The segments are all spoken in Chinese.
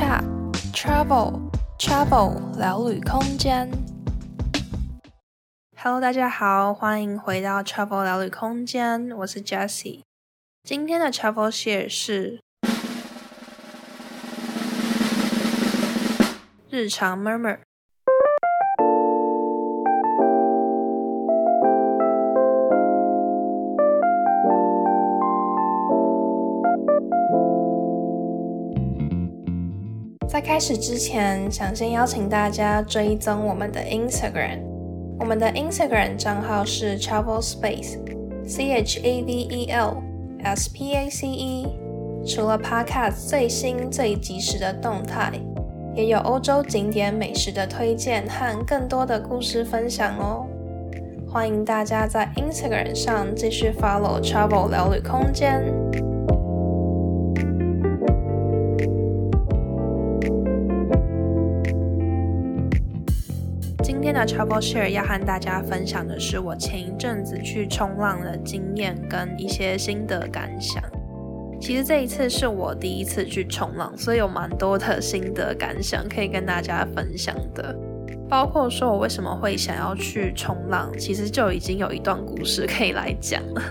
Chat Travel Travel 聊旅空间。Hello，大家好，欢迎回到 Travel 聊旅空间，我是 Jessie。今天的 Travel Share 是日常 Murmur。在开始之前，想先邀请大家追踪我们的 Instagram。我们的 Instagram 账号是 Travel Space，C H A V E L S P A C E。除了 Podcast 最新最及时的动态，也有欧洲景点美食的推荐和更多的故事分享哦。欢迎大家在 Instagram 上继续 follow Travel 聊旅空间。天的 Travel Share 要和大家分享的是我前一阵子去冲浪的经验跟一些心得感想。其实这一次是我第一次去冲浪，所以有蛮多的心得感想可以跟大家分享的。包括说我为什么会想要去冲浪，其实就已经有一段故事可以来讲了。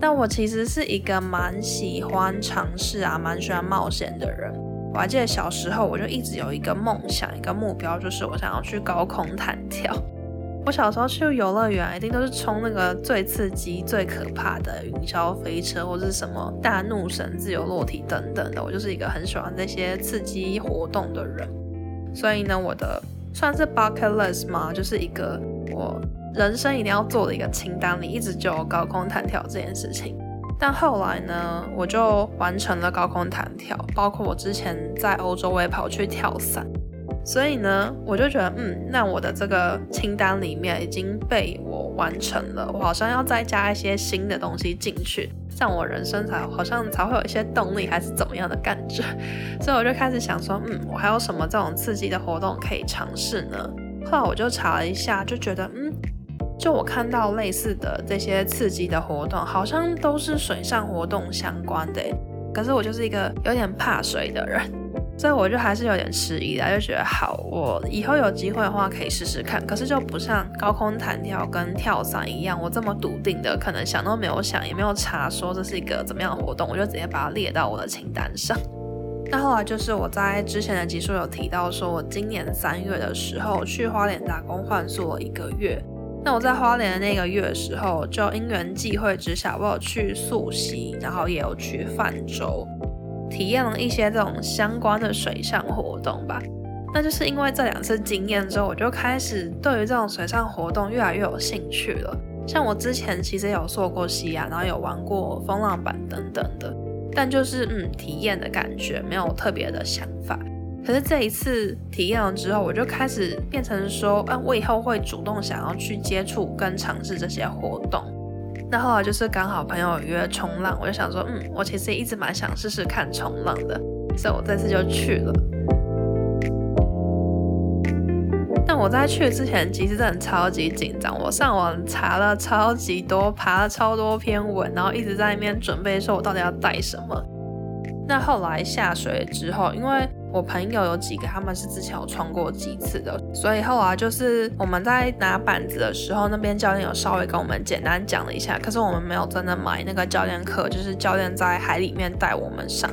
但我其实是一个蛮喜欢尝试啊，蛮喜欢冒险的人。我还记得小时候，我就一直有一个梦想，一个目标，就是我想要去高空弹跳。我小时候去游乐园，一定都是冲那个最刺激、最可怕的云霄飞车，或是什么大怒神、自由落体等等的。我就是一个很喜欢这些刺激活动的人。所以呢，我的算是 bucket list 嘛，就是一个我人生一定要做的一个清单里，一直就有高空弹跳这件事情。但后来呢，我就完成了高空弹跳，包括我之前在欧洲我也跑去跳伞，所以呢，我就觉得，嗯，那我的这个清单里面已经被我完成了，我好像要再加一些新的东西进去，这样我人生才好像才会有一些动力，还是怎么样的感觉，所以我就开始想说，嗯，我还有什么这种刺激的活动可以尝试呢？后来我就查了一下，就觉得，嗯。就我看到类似的这些刺激的活动，好像都是水上活动相关的。可是我就是一个有点怕水的人，所以我就还是有点迟疑的，就觉得好，我以后有机会的话可以试试看。可是就不像高空弹跳跟跳伞一样，我这么笃定的，可能想都没有想，也没有查说这是一个怎么样的活动，我就直接把它列到我的清单上。那后来就是我在之前的集数有提到，说我今年三月的时候去花莲打工换宿了一个月。那我在花莲的那个月的时候，就因缘际会之下，我有去溯溪，然后也有去泛舟，体验了一些这种相关的水上活动吧。那就是因为这两次经验之后，我就开始对于这种水上活动越来越有兴趣了。像我之前其实有溯过溪啊，然后有玩过风浪板等等的，但就是嗯，体验的感觉没有特别的想法。可是这一次体验了之后，我就开始变成说，嗯，我以后会主动想要去接触跟尝试这些活动。那后来就是刚好朋友约冲浪，我就想说，嗯，我其实一直蛮想试试看冲浪的，所以我这次就去了。但我在去之前，其实真的超级紧张，我上网查了超级多，爬了超多篇文，然后一直在那边准备说我到底要带什么。那后来下水之后，因为我朋友有几个，他们是之前有穿过几次的，所以后来就是我们在拿板子的时候，那边教练有稍微跟我们简单讲了一下，可是我们没有真的买那个教练课，就是教练在海里面带我们上。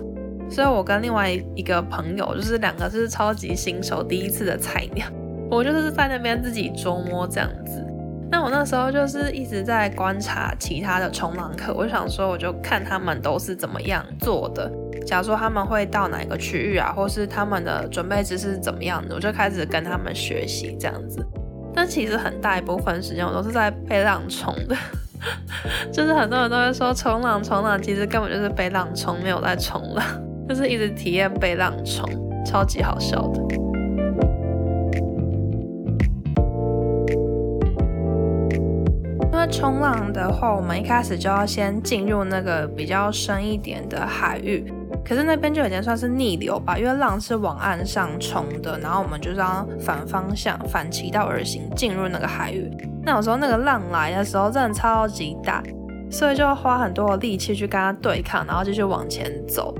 所以我跟另外一个朋友，就是两个是超级新手，第一次的菜鸟，我就是在那边自己琢磨这样子。那我那时候就是一直在观察其他的冲浪课，我想说，我就看他们都是怎么样做的。假如说他们会到哪一个区域啊，或是他们的准备姿势是怎么样的，我就开始跟他们学习这样子。但其实很大一部分时间我都是在被浪冲的，就是很多人都会说冲浪冲浪，其实根本就是被浪冲，没有在冲浪，就是一直体验被浪冲，超级好笑的。因为冲浪的话，我们一开始就要先进入那个比较深一点的海域。可是那边就已经算是逆流吧，因为浪是往岸上冲的，然后我们就是要反方向、反其道而行进入那个海域。那有时候那个浪来的时候真的超级大，所以就要花很多的力气去跟它对抗，然后继续往前走。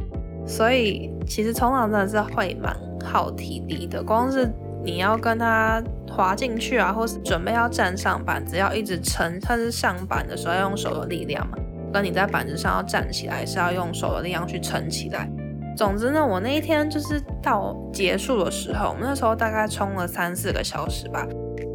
所以其实冲浪真的是会蛮耗体力的，光是你要跟它滑进去啊，或是准备要站上板子，要一直撑，它是上板的时候要用手的力量嘛，跟你在板子上要站起来是要用手的力量去撑起来。总之呢，我那一天就是到结束的时候，我们那时候大概冲了三四个小时吧。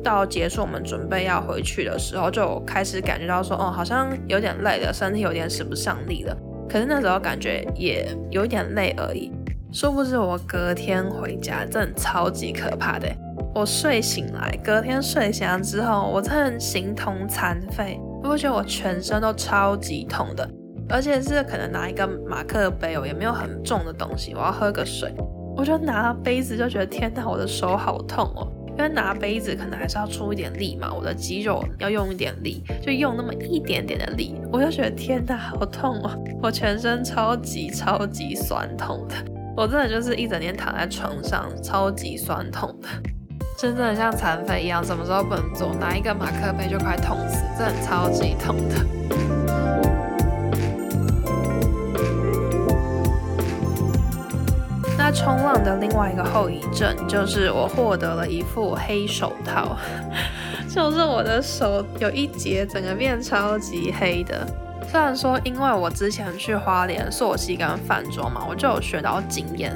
到结束，我们准备要回去的时候，就开始感觉到说，哦，好像有点累了，身体有点使不上力了。可是那时候感觉也有点累而已。殊不知我隔天回家，真的超级可怕的。我睡醒来，隔天睡醒来之后，我真的形同残废，我会觉得我全身都超级痛的，而且是可能拿一个马克杯，哦，也没有很重的东西，我要喝个水，我就拿杯子就觉得天哪，我的手好痛哦。因为拿杯子可能还是要出一点力嘛，我的肌肉要用一点力，就用那么一点点的力，我就觉得天哪，好痛哦！我全身超级超级酸痛的，我真的就是一整天躺在床上，超级酸痛的，真的像残废一样，什么时候不能做，拿一个马克杯就快痛死，真的超级痛的。那冲浪的另外一个后遗症就是我获得了一副黑手套，就是我的手有一节整个变超级黑的。虽然说因为我之前去花莲溯溪跟泛舟嘛，我就有学到经验，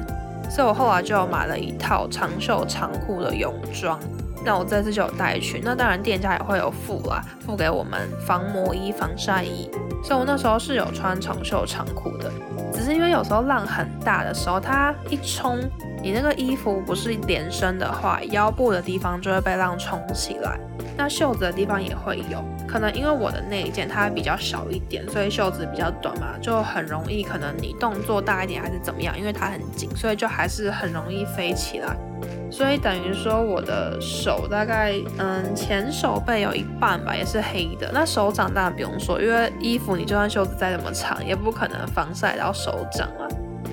所以我后来就买了一套长袖长裤的泳装。那我这次就有带去，那当然店家也会有付啦，付给我们防磨衣、防晒衣，所以我那时候是有穿长袖长裤的。只是因为有时候浪很大的时候，它一冲，你那个衣服不是连身的话，腰部的地方就会被浪冲起来，那袖子的地方也会有。可能因为我的那一件它比较小一点，所以袖子比较短嘛，就很容易可能你动作大一点还是怎么样，因为它很紧，所以就还是很容易飞起来。所以等于说我的手大概嗯前手背有一半吧，也是黑的。那手掌当然不用说，因为衣服你就算袖子再怎么长，也不可能防晒到手掌啊。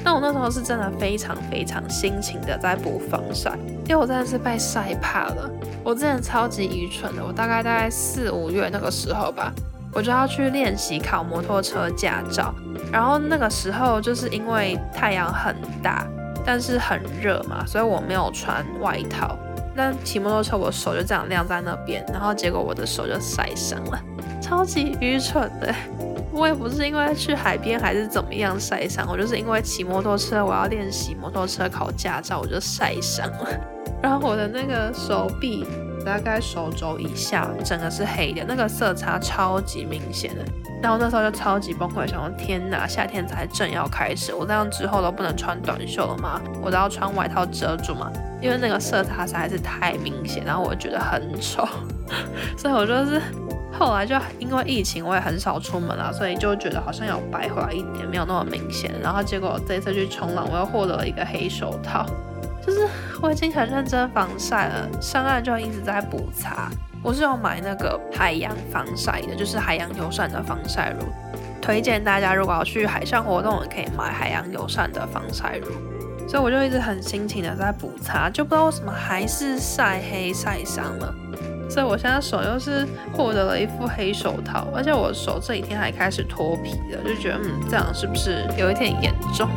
那我那时候是真的非常非常辛勤的在补防晒，因为我真的是被晒怕了。我之前超级愚蠢的，我大概大概四五月那个时候吧，我就要去练习考摩托车驾照，然后那个时候就是因为太阳很大。但是很热嘛，所以我没有穿外套。那骑摩托车，我手就这样晾在那边，然后结果我的手就晒伤了，超级愚蠢的。我也不是因为去海边还是怎么样晒伤，我就是因为骑摩托车，我要练习摩托车考驾照，我就晒伤了。然后我的那个手臂，大概手肘以下，整个是黑的，那个色差超级明显的。然后那时候就超级崩溃，想说天哪，夏天才正要开始，我这样之后都不能穿短袖了吗？我都要穿外套遮住嘛，因为那个色差实在是太明显，然后我觉得很丑，所以我就是后来就因为疫情，我也很少出门了，所以就觉得好像有白回来一点，没有那么明显。然后结果这一次去冲浪，我又获得了一个黑手套，就是我已经很认真防晒了，上岸就一直在补擦。我是有买那个海洋防晒的，就是海洋友善的防晒乳，推荐大家如果要去海上活动，也可以买海洋友善的防晒乳。所以我就一直很辛勤的在补擦，就不知道为什么还是晒黑晒伤了。所以我现在手又是获得了一副黑手套，而且我手这几天还开始脱皮了，就觉得嗯，这样是不是有一点严重？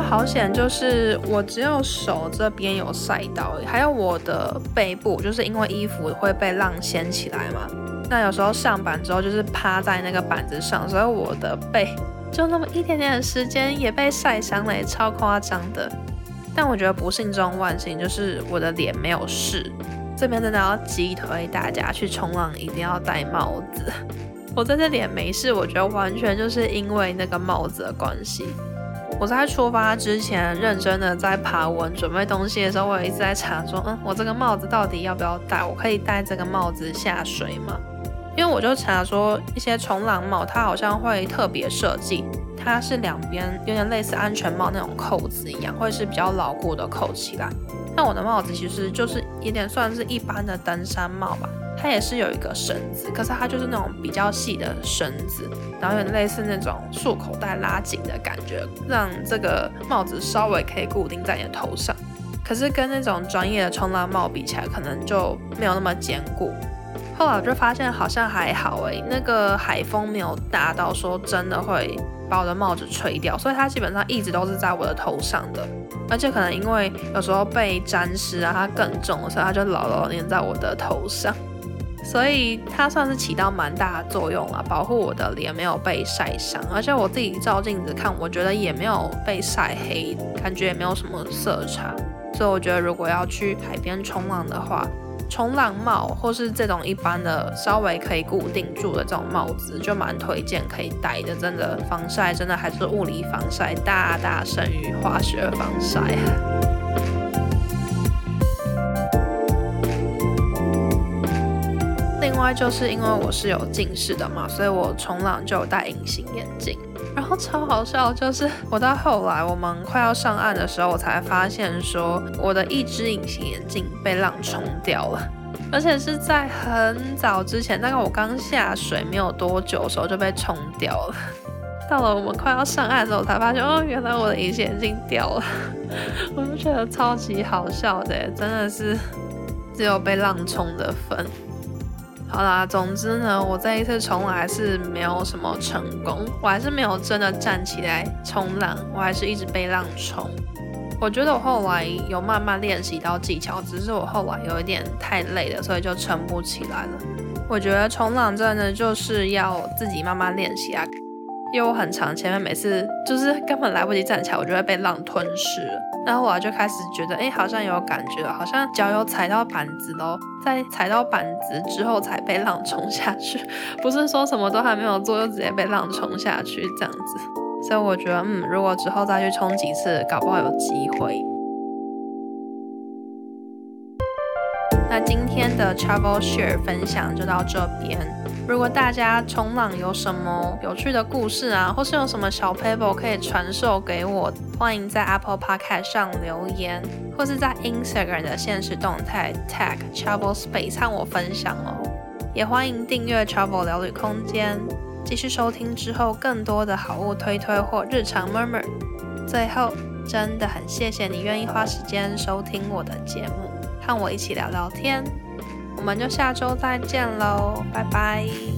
好险，就是我只有手这边有晒到，还有我的背部，就是因为衣服会被浪掀起来嘛。那有时候上板之后就是趴在那个板子上，所以我的背就那么一点点的时间也被晒伤了，也超夸张的。但我觉得不幸中万幸，就是我的脸没有事。这边真的要击推大家去冲浪一定要戴帽子。我在这脸没事，我觉得完全就是因为那个帽子的关系。我在出发之前认真的在爬文准备东西的时候，我也一直在查说，嗯，我这个帽子到底要不要戴？我可以戴这个帽子下水吗？因为我就查说一些冲浪帽，它好像会特别设计，它是两边有点类似安全帽那种扣子一样，会是比较牢固的扣起来。那我的帽子其实就是有点算是一般的登山帽吧。它也是有一个绳子，可是它就是那种比较细的绳子，然后有点类似那种束口袋拉紧的感觉，让这个帽子稍微可以固定在你的头上。可是跟那种专业的冲浪帽比起来，可能就没有那么坚固。后来我就发现好像还好诶，那个海风没有大到说真的会把我的帽子吹掉，所以它基本上一直都是在我的头上的，而且可能因为有时候被沾湿啊，它更重，所以它就牢牢粘在我的头上，所以它算是起到蛮大的作用了，保护我的脸没有被晒伤，而且我自己照镜子看，我觉得也没有被晒黑，感觉也没有什么色差，所以我觉得如果要去海边冲浪的话，冲浪帽或是这种一般的稍微可以固定住的这种帽子，就蛮推荐可以戴的。真的防晒，真的还是物理防晒大大胜于化学防晒。另外就是因为我是有近视的嘛，所以我冲浪就有戴隐形眼镜。然后超好笑，就是我到后来我们快要上岸的时候，我才发现说我的一只隐形眼镜被浪冲掉了，而且是在很早之前，大概我刚下水没有多久的时候就被冲掉了。到了我们快要上岸的时候，才发现哦，原来我的隐形眼镜掉了，我就觉得超级好笑的，真的是只有被浪冲的份。好啦，总之呢，我这一次冲浪还是没有什么成功，我还是没有真的站起来冲浪，我还是一直被浪冲。我觉得我后来有慢慢练习到技巧，只是我后来有一点太累了，所以就撑不起来了。我觉得冲浪真的就是要自己慢慢练习啊。因为我很长，前面每次就是根本来不及站起来，我就会被浪吞噬了。然后我就开始觉得，哎，好像有感觉，好像脚有踩到板子喽。在踩到板子之后才被浪冲下去，不是说什么都还没有做就直接被浪冲下去这样子。所以我觉得，嗯，如果之后再去冲几次，搞不好有机会。那今天的 Travel Share 分享就到这边。如果大家冲浪有什么有趣的故事啊，或是有什么小 paper 可以传授给我，欢迎在 Apple Podcast 上留言，或是在 Instagram 的现实动态 tag Travel Space 和我分享哦。也欢迎订阅 Travel 聊旅空间，继续收听之后更多的好物推推或日常 murmur。最后，真的很谢谢你愿意花时间收听我的节目，和我一起聊聊天。我们就下周再见喽，拜拜。